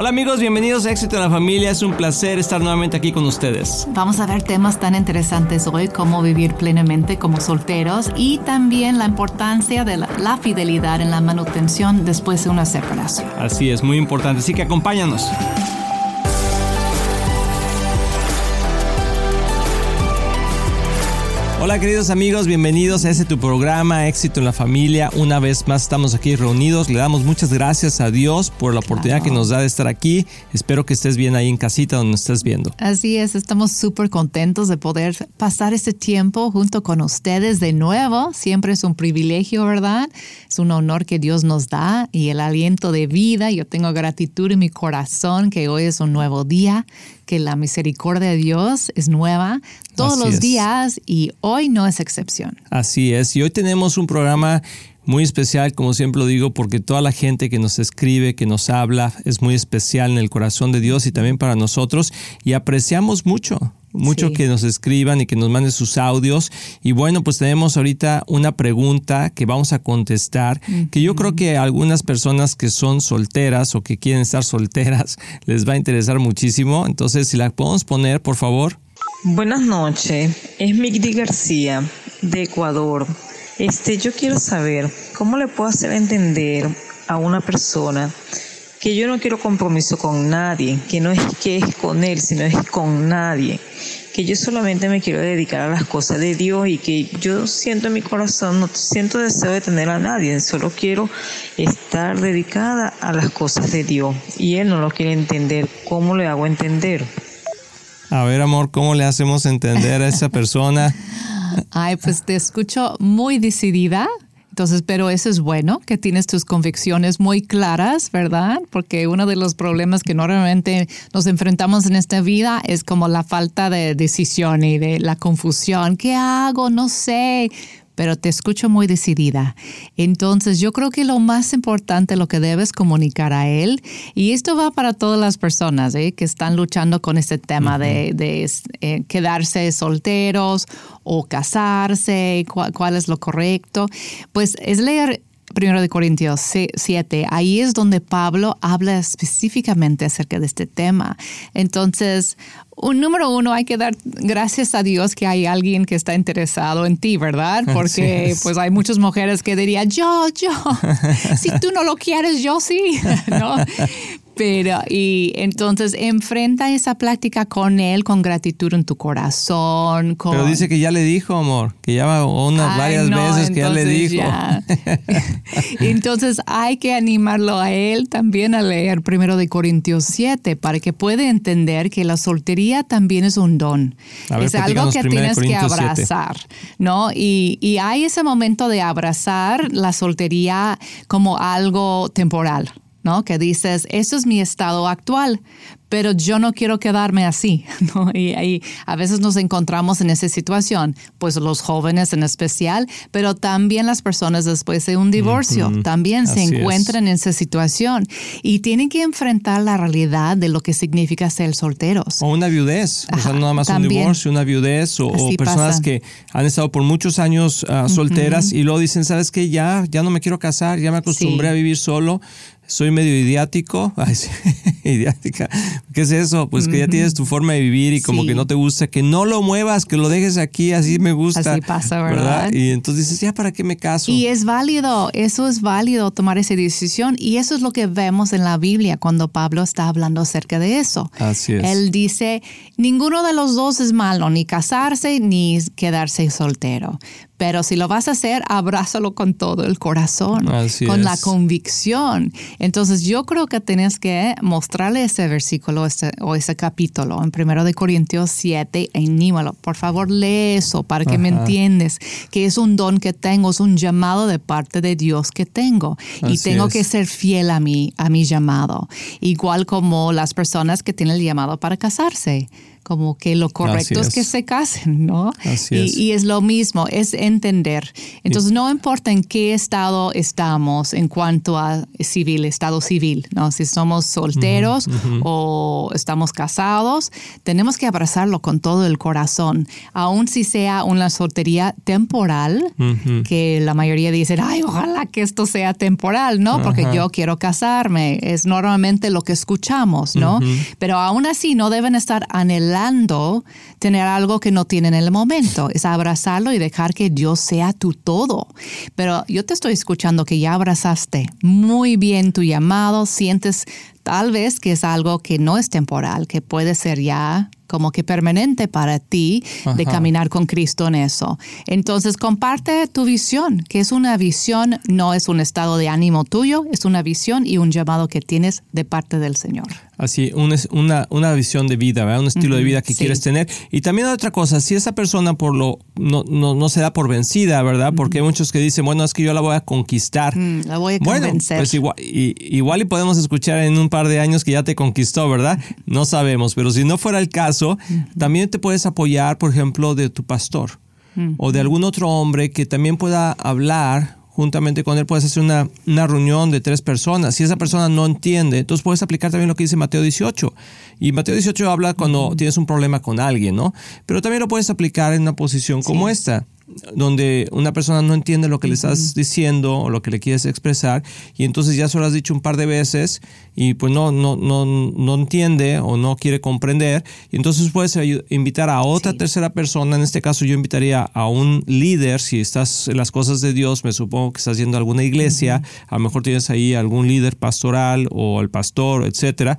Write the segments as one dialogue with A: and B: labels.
A: Hola amigos, bienvenidos a Éxito en la Familia. Es un placer estar nuevamente aquí con ustedes.
B: Vamos a ver temas tan interesantes hoy como vivir plenamente como solteros y también la importancia de la, la fidelidad en la manutención después de una separación.
A: Así es, muy importante. Así que acompáñanos. Hola queridos amigos, bienvenidos a este tu programa Éxito en la Familia. Una vez más estamos aquí reunidos. Le damos muchas gracias a Dios por la oportunidad que nos da de estar aquí. Espero que estés bien ahí en casita donde nos estés viendo.
B: Así es, estamos súper contentos de poder pasar este tiempo junto con ustedes de nuevo. Siempre es un privilegio, ¿verdad? Es un honor que Dios nos da y el aliento de vida. Yo tengo gratitud en mi corazón que hoy es un nuevo día que la misericordia de Dios es nueva todos
A: Así
B: los
A: es.
B: días y hoy no es excepción.
A: Así es, y hoy tenemos un programa muy especial, como siempre lo digo, porque toda la gente que nos escribe, que nos habla, es muy especial en el corazón de Dios y también para nosotros, y apreciamos mucho. Mucho
B: Sí.
A: que nos escriban y que nos manden sus audios. Y bueno, pues tenemos ahorita una pregunta que vamos a contestar, que yo creo que a algunas personas que son solteras o que quieren estar solteras les va a interesar muchísimo. Entonces, si la podemos poner, por favor.
C: Buenas noches, es Migdi García de Ecuador. Este, yo quiero saber cómo le puedo hacer entender a una persona que yo no quiero compromiso con nadie, que no es que es con él, sino es con nadie, que yo solamente me quiero dedicar a las cosas de Dios y que yo siento en mi corazón, no siento deseo de tener a nadie, solo quiero estar dedicada a las cosas de Dios y él no lo quiere entender, ¿cómo le hago entender?
A: A ver, amor, ¿cómo le hacemos entender a esa persona?
B: Ay, pues te escucho muy decidida. Entonces, pero eso es bueno, que tienes tus convicciones muy claras, ¿verdad? Porque uno de los problemas que normalmente nos enfrentamos en esta vida es como la falta de decisión y de la confusión. ¿Qué hago? No sé. Pero te escucho muy decidida. Entonces, yo creo que lo más importante, lo que debes comunicar a él, y esto va para todas las personas ¿eh? que están luchando con este tema de, de, eh, quedarse solteros o casarse, cuál, cuál es lo correcto, pues es leer Primero de Corintios 7, ahí es donde Pablo habla específicamente acerca de este tema. Entonces, un número uno, hay que dar gracias a Dios que hay alguien que está interesado en ti, ¿verdad? Porque
A: es.
B: pues hay muchas mujeres que dirían, yo, yo, si tú no lo quieres, yo sí, ¿no? Pero, y entonces enfrenta esa plática con él con gratitud en tu corazón. Con,
A: Pero dice que ya le dijo, amor, que ya va unas
B: Ay,
A: varias
B: no,
A: veces que ya le dijo.
B: ya. entonces hay que animarlo a él también a leer primero de Corintios 7 para que pueda entender que la soltería también es un don.
A: Ver,
B: es algo que tienes que
A: Corintios 7.
B: abrazar, ¿no? Y, y hay ese momento de abrazar la soltería como algo temporal. ¿No? Que dices, eso es mi estado actual, pero yo no quiero quedarme así, ¿no? Y a veces nos encontramos en esa situación, pues los jóvenes en especial, pero también las personas después de un divorcio,
A: Ujú.
B: también se
A: Así es.
B: encuentran en esa situación y tienen que enfrentar la realidad de lo que significa ser solteros.
A: O una viudez, o sea,
B: Ajá,
A: no nada más un
B: también.
A: divorcio, una viudez, o, o personas
B: pasa.
A: que han estado por muchos años ah, solteras y luego dicen, ¿sabes qué? Ya, ya no me quiero casar, ya me acostumbré
B: Sí.
A: a vivir solo, soy medio idiático. Ay, sí, idiática. ¿Qué es eso? Pues que ya tienes tu forma de vivir y como
B: Sí.
A: que no te gusta, que no lo muevas, que lo dejes aquí, así me gusta.
B: Así pasa, ¿verdad?
A: Y entonces dices, ¿ya para qué me caso?
B: Y es válido, eso es válido tomar esa decisión y eso es lo que vemos en la Biblia cuando Pablo está hablando acerca de eso.
A: Así es.
B: Él dice, ninguno de los dos es malo, ni casarse ni quedarse soltero. Pero si lo vas a hacer, abrázalo con todo el corazón,
A: Así
B: con la
A: es.
B: convicción. Entonces yo creo que tienes que mostrarle ese versículo ese- o ese capítulo en 1 de Corintios 7, anímalo. Por favor, lee eso para que me
A: Ajá.
B: entiendes que es un don que tengo, es un llamado de parte de Dios que tengo. y
A: Así
B: tengo
A: es.
B: que ser fiel a mi, a mi llamado. Igual como las personas que tienen el llamado para casarse. Como que lo correcto
A: Así
B: es. que
A: es.
B: se casen, ¿no?
A: Así
B: y,
A: es.
B: y es lo mismo, es entender. Entonces, no importa en qué estado estamos en cuanto a civil, estado civil, ¿no? Si somos solteros o estamos casados, tenemos que abrazarlo con todo el corazón, aun si sea una soltería temporal, que la mayoría dicen, ay, ojalá que esto sea temporal, ¿no? Porque yo quiero casarme. Es normalmente lo que escuchamos, ¿no? Pero aún así no deben estar anhelando tener algo que no tienen en el momento. Es abrazarlo y dejar que Dios sea tu todo. Pero yo te estoy escuchando que ya abrazaste muy bien tu llamado, sientes tal vez que es algo que no es temporal, que puede ser ya como que permanente para ti de caminar con Cristo en eso. Entonces, comparte tu visión, que es una visión, no es un estado de ánimo tuyo, es una visión y un llamado que tienes de parte del Señor.
A: Así, una, una visión de vida, ¿verdad? un estilo de vida que quieres tener. Y también otra cosa, si esa persona por lo no, no, se da por vencida, ¿verdad? Porque hay muchos que dicen, bueno, es que yo la voy a conquistar.
B: Mm, la voy a convencer.
A: Bueno, pues igual y, igual y podemos escuchar en un par de años que ya te conquistó, ¿verdad? No sabemos, pero si no fuera el caso, también te puedes apoyar, por ejemplo, de tu pastor o de algún otro hombre que también pueda hablar juntamente con él puedes hacer una, una, reunión de tres personas. Si esa persona no entiende, entonces puedes aplicar también lo que dice Mateo 18. Y Mateo 18 habla cuando tienes un problema con alguien, ¿no? Pero también lo puedes aplicar en una posición como esta donde una persona no entiende lo que le estás diciendo o lo que le quieres expresar y entonces ya se lo has dicho un par de veces y pues no, no, no, no entiende o no quiere comprender y entonces puedes invitar a otra tercera persona, en este caso yo invitaría a un líder, si estás en las cosas de Dios, me supongo que estás yendo a alguna iglesia, a lo mejor tienes ahí algún líder pastoral o el pastor, etcétera,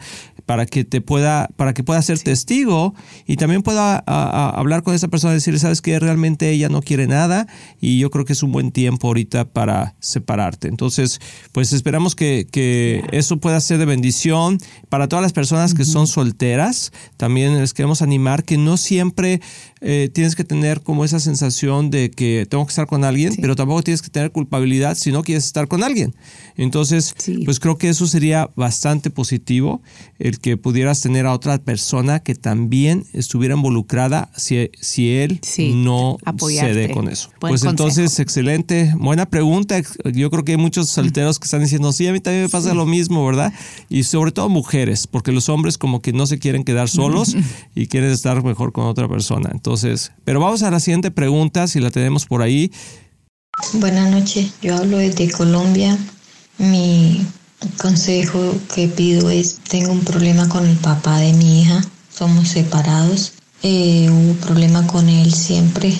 A: para que te pueda, para que pueda ser testigo y también pueda hablar con esa persona y decirle, sabes que realmente ella no quiere nada y yo creo que es un buen tiempo ahorita para separarte. Entonces, pues esperamos que, que eso pueda ser de bendición para todas las personas que son solteras. También les queremos animar que no siempre eh, tienes que tener como esa sensación de que tengo que estar con alguien, pero tampoco tienes que tener culpabilidad si no quieres estar con alguien. Entonces, pues creo que eso sería bastante positivo, el que pudieras tener a otra persona que también estuviera involucrada si, si él no cede con eso. pues entonces, excelente, buena pregunta. Yo creo que hay muchos solteros que están diciendo, sí, a mí también me pasa lo mismo, ¿verdad? Y sobre todo mujeres, porque los hombres como que no se quieren quedar solos y quieren estar mejor con otra persona. Entonces, pero vamos a la siguiente pregunta, si la tenemos por ahí.
D: Buenas noches, yo hablo desde Colombia. Mi consejo que pido es, tengo un problema con el papá de mi hija, somos separados. Eh, hubo problema con él siempre,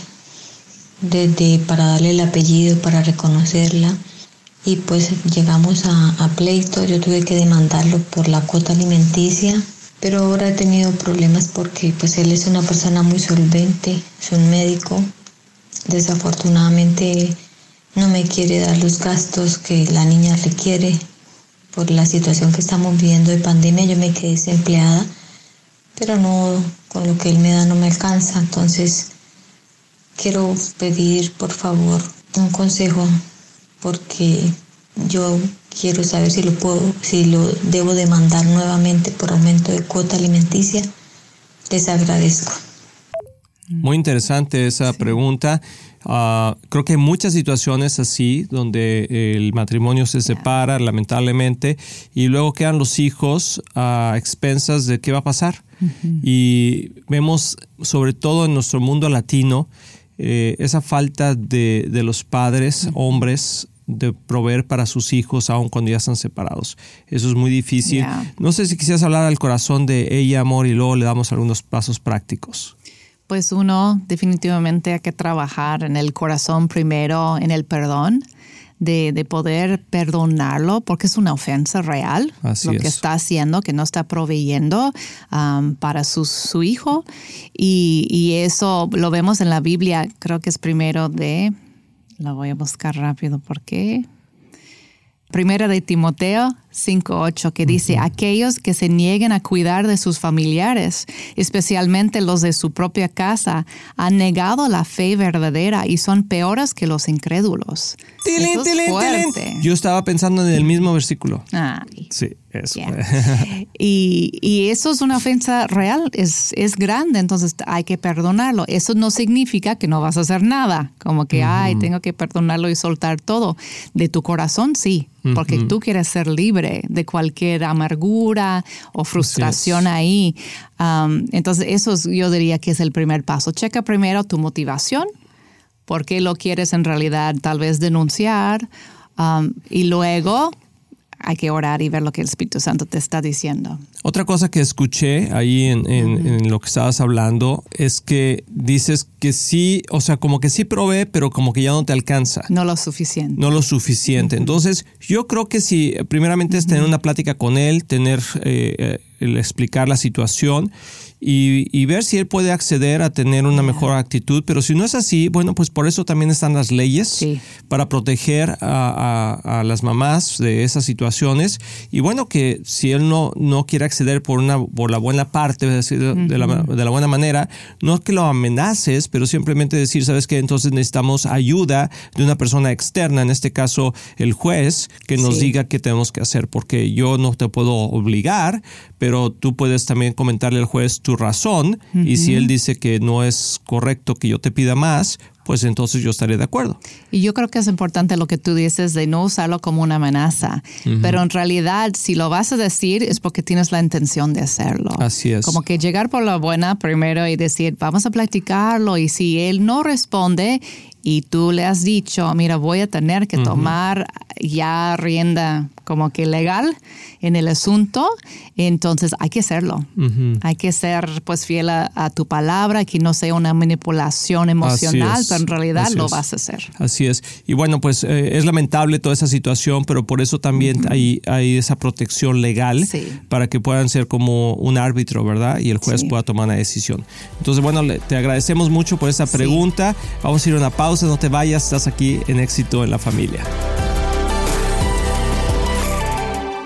D: desde para darle el apellido, para reconocerla. Y pues llegamos a pleito, yo tuve que demandarlo por la cuota alimenticia pero ahora he tenido problemas porque pues él es una persona muy solvente, es un médico. Desafortunadamente no me quiere dar los gastos que la niña requiere por la situación que estamos viviendo de pandemia. Yo me quedé desempleada, pero no con lo que él me da no me alcanza. Entonces quiero pedir por favor un consejo porque yo quiero saber si lo puedo, si lo debo demandar nuevamente por aumento de cuota alimenticia. Les agradezco.
A: Muy interesante esa pregunta. Ah, creo que hay muchas situaciones así donde el matrimonio se separa lamentablemente y luego quedan los hijos a expensas de qué va a pasar. Y vemos sobre todo en nuestro mundo latino eh, esa falta de, de los padres, hombres, de proveer para sus hijos aun cuando ya están separados. Eso es muy difícil. No sé si quisieras hablar al corazón de ella, amor, y luego le damos algunos pasos prácticos.
B: Pues uno, definitivamente hay que trabajar en el corazón primero, en el perdón. De, poder perdonarlo porque es una ofensa real lo que está haciendo, que no está proveyendo um, para su, su hijo. Y, y, eso lo vemos en la Biblia, creo que es primero de la voy a buscar rápido porque. Primera de Timoteo 5.8 que dice, aquellos que se nieguen a cuidar de sus familiares, especialmente los de su propia casa, han negado la fe verdadera y son peores que los incrédulos. Eso es fuerte.
A: Yo estaba pensando en el mismo versículo.
B: Ay.
A: Sí, eso.
B: Y, y eso es una ofensa real, es, es grande, entonces hay que perdonarlo. Eso no significa que no vas a hacer nada, como que, ay, tengo que perdonarlo y soltar todo. De tu corazón, sí, porque tú quieres ser libre de cualquier amargura o frustración ahí. Um, entonces, eso es- yo diría que es el primer paso. Checa primero tu motivación, por qué lo quieres en realidad tal vez denunciar, um, y luego hay que orar y ver lo que el Espíritu Santo te está diciendo.
A: Otra cosa que escuché ahí en, en- en lo que estabas hablando es que dices que sí, o sea, como que sí provee, pero como que ya no te alcanza.
B: No lo suficiente.
A: No lo suficiente. Entonces, yo creo que si primeramente es tener una plática con él, tener, eh, eh, el explicar la situación y, y ver si él puede acceder a tener una mejor actitud. Pero si no es así, bueno, pues por eso también están las leyes
B: Sí.
A: para proteger a, a- a las mamás de esas situaciones. Y bueno, que si él no, no quiere acceder por, una, por la buena parte, es decir, de, la, de la buena manera, no es que lo amenaces, pero simplemente decir, ¿sabes qué? Entonces necesitamos ayuda de una persona externa, en este caso el juez, que nos
B: Sí.
A: diga qué tenemos que hacer, porque yo no te puedo obligar, pero tú puedes también comentarle al juez tu razón y si él dice que no es correcto que yo te pida más, pues entonces yo estaré de acuerdo.
B: Y yo creo que es importante lo que tú dices de no usarlo como una amenaza, pero en realidad si lo vas a decir es porque tienes la intención de hacerlo.
A: Así es.
B: Como que llegar por la buena primero y decir, vamos a platicarlo y si él no responde y tú le has dicho, mira, voy a tener que tomar ya rienda como que legal en el asunto, entonces hay que hacerlo. Hay que ser pues fiel a, a tu palabra, que no sea una manipulación emocional, pero en realidad
A: así
B: lo
A: es.
B: vas a hacer.
A: Así es. Y bueno, pues eh, es lamentable toda esa situación, pero por eso también hay, hay esa protección legal
B: Sí.
A: para que puedan ser como un árbitro, ¿verdad? Y el juez
B: Sí.
A: pueda tomar una decisión. Entonces, bueno, te agradecemos mucho por esta pregunta. Vamos a ir a una pausa, no te vayas, estás aquí en éxito en la familia.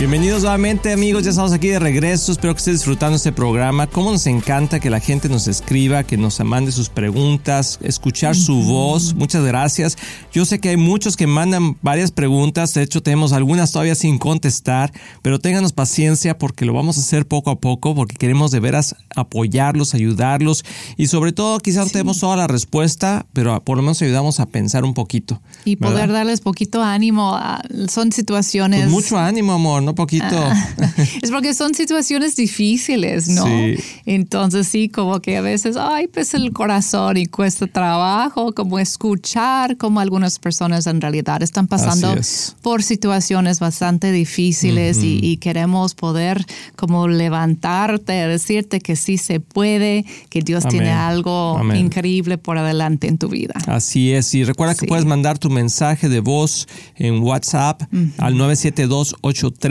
A: Bienvenidos nuevamente amigos, ya estamos aquí de regreso, espero que estés disfrutando este programa. Cómo nos encanta que la gente nos escriba, que nos mande sus preguntas, escuchar su voz, muchas gracias. Yo sé que hay muchos que mandan varias preguntas, de hecho tenemos algunas todavía sin contestar, pero ténganos paciencia porque lo vamos a hacer poco a poco, porque queremos de veras apoyarlos, ayudarlos y sobre todo quizás no tenemos toda la respuesta, pero por lo menos ayudamos a pensar un poquito.
B: Y poder
A: ¿verdad?
B: darles poquito ánimo. a- Son situaciones...
A: Pues mucho ánimo, amor, no poquito.
B: es porque son situaciones difíciles, ¿no?
A: Sí.
B: Entonces sí, como que a veces, ay, pues el corazón y cuesta trabajo, como escuchar como algunas personas en realidad están pasando
A: es.
B: por situaciones bastante difíciles y, y queremos poder como levantarte, decirte que sí se puede, que Dios
A: Amén.
B: tiene algo
A: Amén.
B: increíble por adelante en tu vida.
A: Así es, y recuerda que puedes mandar tu mensaje de voz en WhatsApp al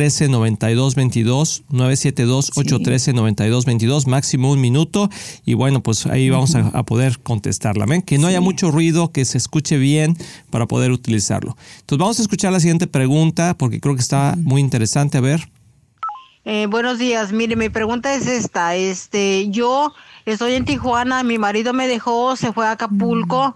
A: 972-813-9222, 972-813-9222, máximo un minuto, y bueno, pues ahí vamos a, a poder contestarla. ¿ven? Que no haya mucho ruido, que se escuche bien para poder utilizarlo. Entonces vamos a escuchar la siguiente pregunta porque creo que está muy interesante. A ver.
E: Eh, buenos días, mire, mi pregunta es esta, este, yo estoy en Tijuana, mi marido me dejó, se fue a Acapulco,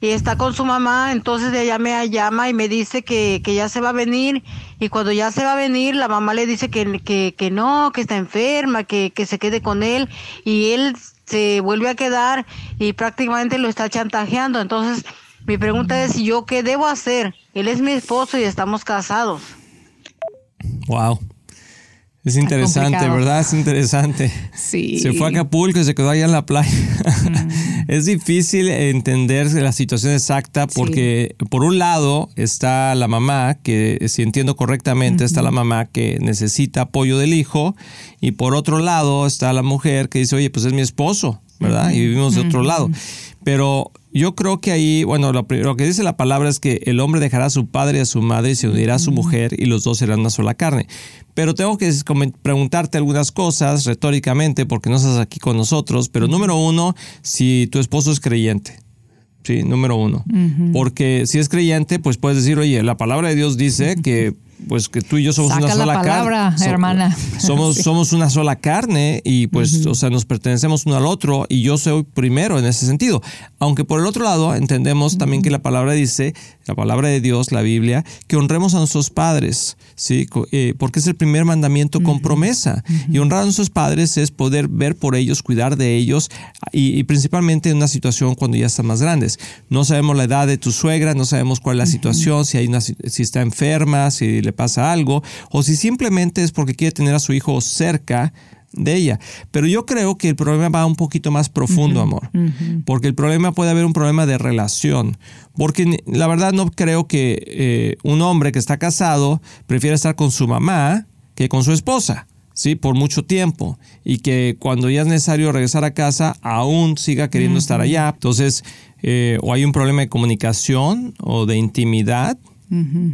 E: y está con su mamá, entonces ella me llama y me dice que, que ya se va a venir y cuando ya se va a venir la mamá le dice que, que, que no, que está enferma, que, que se quede con él y él se vuelve a quedar y prácticamente lo está chantajeando. Entonces mi pregunta es, ¿yo qué debo hacer? Él es mi esposo y estamos casados.
A: Wow. Es interesante, ¿verdad? Es interesante.
B: Sí.
A: Se fue a Acapulco y se quedó allá en la playa. es difícil entender la situación exacta porque por un lado está la mamá, que si entiendo correctamente, está la mamá que necesita apoyo del hijo y por otro lado está la mujer que dice, oye, pues es mi esposo, ¿verdad? Y vivimos de otro lado. Pero yo creo que ahí, bueno, lo, que dice la palabra es que el hombre dejará a su padre y a su madre y se unirá a su mujer y los dos serán una sola carne. Pero tengo que preguntarte algunas cosas retóricamente porque no estás aquí con nosotros. Pero número uno, si tu esposo es creyente. Sí, número uno. Porque si es creyente, pues puedes decir, oye, la palabra de Dios dice que pues que tú y yo somos una sola
B: palabra, carne. hermana.
A: Somos, somos una sola carne y pues, o sea, nos pertenecemos uno al otro y yo soy primero en ese sentido. Aunque por el otro lado entendemos también que la palabra dice, la palabra de Dios, la Biblia, que honremos a nuestros padres, ¿sí? Eh, porque es el primer mandamiento con promesa. Y honrar a nuestros padres es poder ver por ellos, cuidar de ellos y, principalmente en una situación cuando ya están más grandes. No sabemos la edad de tu suegra, no sabemos cuál es la situación, si, hay una, si está enferma, si le pasa algo, o si simplemente es porque quiere tener a su hijo cerca de ella. Pero yo creo que el problema va un poquito más profundo, amor. Porque el problema puede haber un problema de relación. Porque la verdad no creo que eh, un hombre que está casado prefiera estar con su mamá que con su esposa. ¿sí? por mucho tiempo y que cuando ya es necesario regresar a casa aún siga queriendo estar allá. Entonces, eh, o hay un problema de comunicación o de intimidad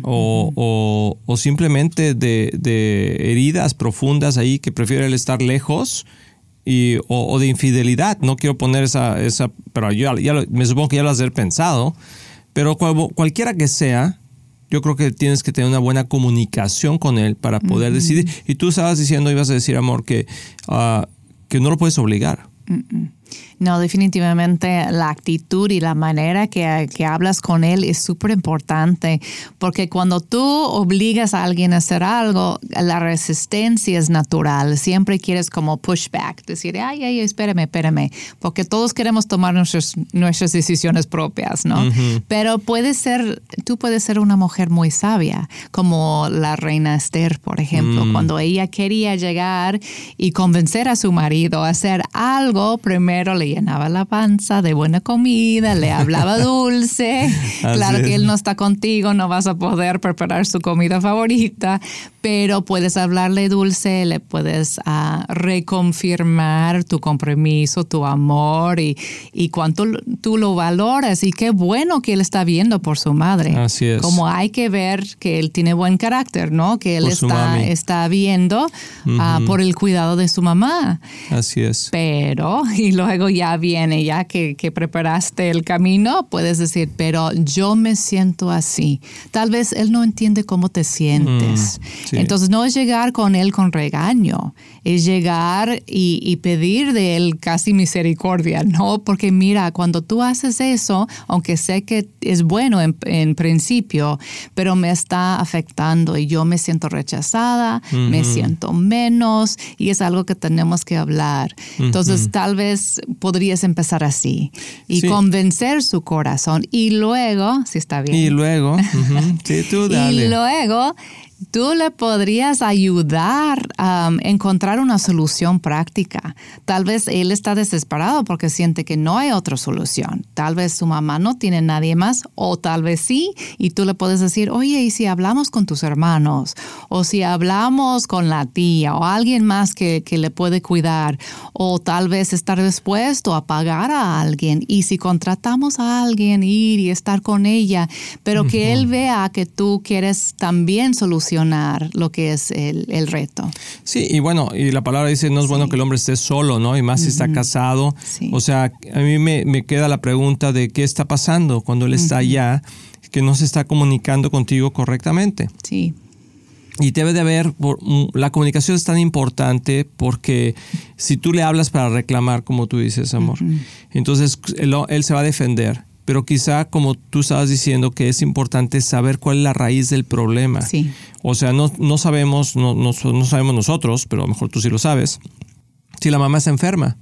A: o, o, simplemente de, heridas profundas ahí que prefiere él estar lejos y, o, de infidelidad. No quiero poner esa, esa pero yo ya me supongo que ya lo has pensado, pero cualquiera que sea, yo creo que tienes que tener una buena comunicación con él para poder decidir. Y tú estabas diciendo, ibas a decir, amor, que, uh, que no lo puedes obligar.
B: No, definitivamente la actitud y la manera que, que hablas con él es súper importante, porque cuando tú obligas a alguien a hacer algo, la resistencia es natural. Siempre quieres como pushback, decir, ay, ay, espérame, espérame, porque todos queremos tomar nuestras, nuestras decisiones propias, ¿no? Pero puede ser, tú puedes ser una mujer muy sabia, como la reina Esther, por ejemplo, mm. cuando ella quería llegar y convencer a su marido a hacer algo, primero le llenaba la panza de buena comida, le hablaba dulce. claro que él no está contigo, no vas a poder preparar su comida favorita, pero puedes hablarle dulce, le puedes ah, reconfirmar tu compromiso, tu amor y, y cuánto tú lo valoras y qué bueno que él está viendo por su madre.
A: Así es.
B: Como hay que ver que él tiene buen carácter, ¿no? Que él está, está viendo ah, por el cuidado de su mamá.
A: Así es.
B: Pero, y luego ya viene, ya que, que preparaste el camino, puedes decir, pero yo me siento así. Tal vez él no entiende cómo te sientes. Mm, Entonces no es llegar con él con regaño, es llegar y, pedir de él casi misericordia, ¿no? Porque mira, cuando tú haces eso, aunque sé que es bueno en, principio, pero me está afectando y yo me siento rechazada, me siento menos y es algo que tenemos que hablar. Entonces tal vez podrías empezar así y convencer su corazón y luego, si está bien.
A: Y luego, sí, tú dale.
B: Y luego tú le podrías ayudar a encontrar una solución práctica. Tal vez él está desesperado porque siente que no hay otra solución. Tal vez su mamá no tiene nadie más o tal vez sí y tú le puedes decir, oye, ¿y si hablamos con tus hermanos? O si hablamos con la tía o alguien más que, que le puede cuidar o tal vez estar dispuesto a pagar a alguien y si contratamos a alguien ir y estar con ella, pero que él vea que tú quieres también solucionar lo que es el, reto.
A: Sí, y bueno, y la palabra dice, no es bueno que el hombre esté solo, ¿no? Y más si está casado. O sea, a mí me, queda la pregunta de qué está pasando cuando él está allá, que no se está comunicando contigo correctamente.
B: Sí.
A: Y debe de haber, mm, la comunicación es tan importante porque si tú le hablas para reclamar, como tú dices, amor, entonces él, se va a defender pero quizá como tú estabas diciendo que es importante saber cuál es la raíz del problema.
B: Sí.
A: O sea, no, no sabemos, no, no, no sabemos nosotros, pero a lo mejor tú sí lo sabes, si la mamá está enferma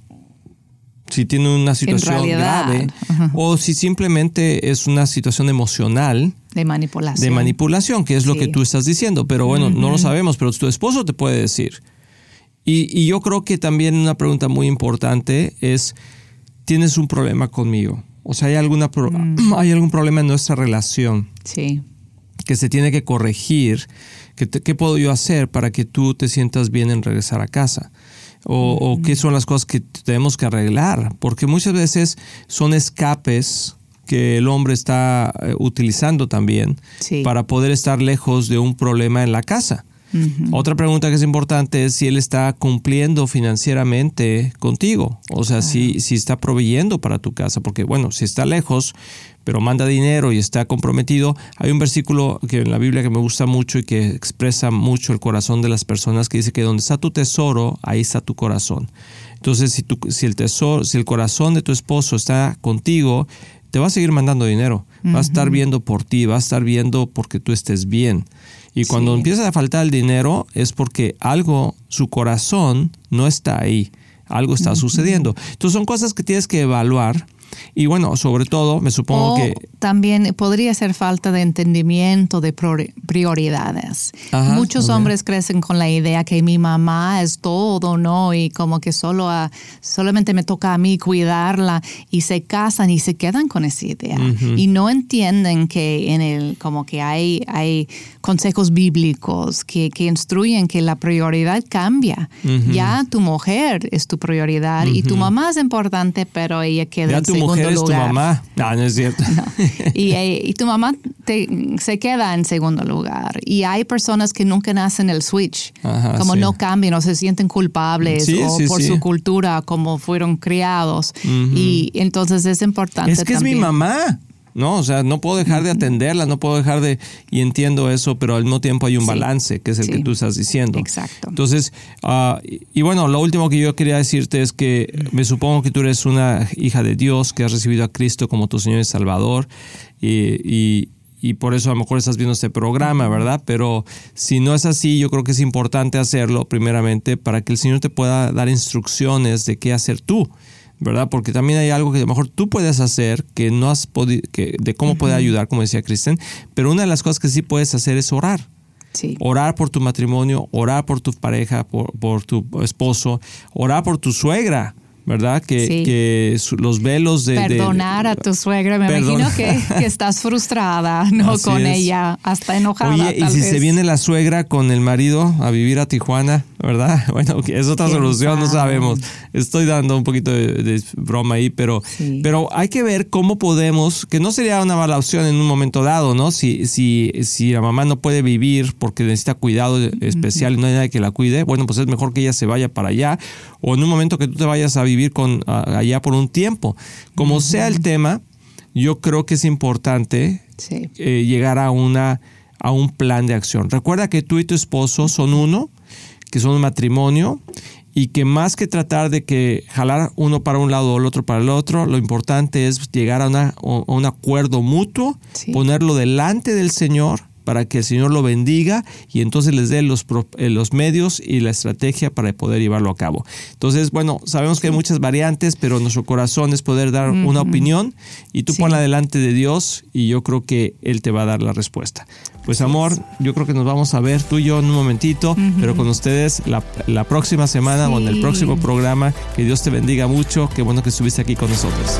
A: si tiene una situación grave o si simplemente es una situación emocional
B: de manipulación.
A: De manipulación, que es lo que tú estás diciendo. Pero bueno, no lo sabemos, pero tu esposo te puede decir. Y, yo creo que también una pregunta muy importante es, ¿tienes un problema conmigo? O sea, ¿hay, alguna mm. ¿hay algún problema en nuestra relación?
B: Sí.
A: Que se tiene que corregir. ¿Qué puedo yo hacer para que tú te sientas bien en regresar a casa? o, qué son las cosas que tenemos que arreglar, porque muchas veces son escapes que el hombre está eh, utilizando también para poder estar lejos de un problema en la casa. Otra pregunta que es importante es si él está cumpliendo financieramente contigo, o sea, si, si está proveyendo para tu casa, porque bueno, si está lejos, pero manda dinero y está comprometido. Hay un versículo que en la Biblia que me gusta mucho y que expresa mucho el corazón de las personas que dice que donde está tu tesoro, ahí está tu corazón. Entonces, si, tu, si el tesoro, si el corazón de tu esposo está contigo, te va a seguir mandando dinero, va a estar viendo por ti, va a estar viendo porque tú estés bien. Y cuando empieza a faltar el dinero es porque algo, su corazón no está ahí, algo está sucediendo. Entonces son cosas que tienes que evaluar y bueno, sobre todo, me supongo que...
B: También podría ser falta de entendimiento de prioridades. Muchos hombres crecen con la idea que mi mamá es todo, ¿no? Y como que solo a, solamente me toca a mí cuidarla y se casan y se quedan con esa idea. Y no entienden que en el, como que hay, hay consejos bíblicos que, que instruyen que la prioridad cambia. Ya tu mujer es tu prioridad y tu mamá es importante, pero ella queda en segundo
A: mujer
B: es
A: tu mamá. No, no es cierto.
B: Eh, y, tu mamá te, se queda en segundo lugar. Y hay personas que nunca nacen el switch, como no cambian o se sienten culpables o por su cultura, como fueron criados. Y entonces es importante.
A: Es que es mi mamá. ¿No? O sea, no puedo dejar de atenderla, no puedo dejar de, y entiendo eso, pero al mismo tiempo hay un balance, que es el que tú estás diciendo.
B: Exacto.
A: Entonces, uh, y, bueno, lo último que yo quería decirte es que me supongo que tú eres una hija de Dios, que has recibido a Cristo como tu Señor y Salvador, y, y por eso a lo mejor estás viendo este programa, ¿verdad? Pero si no es así, yo creo que es importante hacerlo primeramente para que el Señor te pueda dar instrucciones de qué hacer tú. ¿Verdad? Porque también hay algo que a lo mejor tú puedes hacer que no has podido, que, de cómo puede ayudar, como decía Kristen, pero una de las cosas que sí puedes hacer es orar.
B: Sí.
A: Orar por tu matrimonio, orar por tu pareja, por, por tu esposo, orar por tu suegra, ¿verdad? Que, que los velos de...
B: Perdonar a tu suegra, me imagino que, estás frustrada, ¿no? con ella, hasta enojada.
A: Oye, y si se viene la suegra con el marido a vivir a Tijuana, ¿verdad? Bueno, es otra solución, no sabemos. Estoy dando un poquito de, broma ahí, pero, pero hay que ver cómo podemos, que no sería una mala opción en un momento dado, ¿no? Si, si, si la mamá no puede vivir porque necesita cuidado especial y no hay nadie que la cuide, bueno, pues es mejor que ella se vaya para allá o en un momento que tú te vayas a vivir con, allá por un tiempo. Como sea el tema, yo creo que es importante eh, llegar a, una, a un plan de acción. Recuerda que tú y tu esposo son uno, que son un matrimonio y que más que tratar de que jalar uno para un lado o el otro para el otro, lo importante es llegar a, una, un acuerdo mutuo, ponerlo delante del Señor para que el Señor lo bendiga y entonces les dé los, eh, los medios y la estrategia para poder llevarlo a cabo. Entonces, bueno, sabemos que hay muchas variantes, pero nuestro corazón es poder dar una opinión y tú ponla delante de Dios y yo creo que Él te va a dar la respuesta. Pues amor, yo creo que nos vamos a ver tú y yo en un momentito, pero con ustedes la, la próxima semana o en el próximo programa. Que Dios te bendiga mucho. Qué bueno que estuviste aquí con nosotros.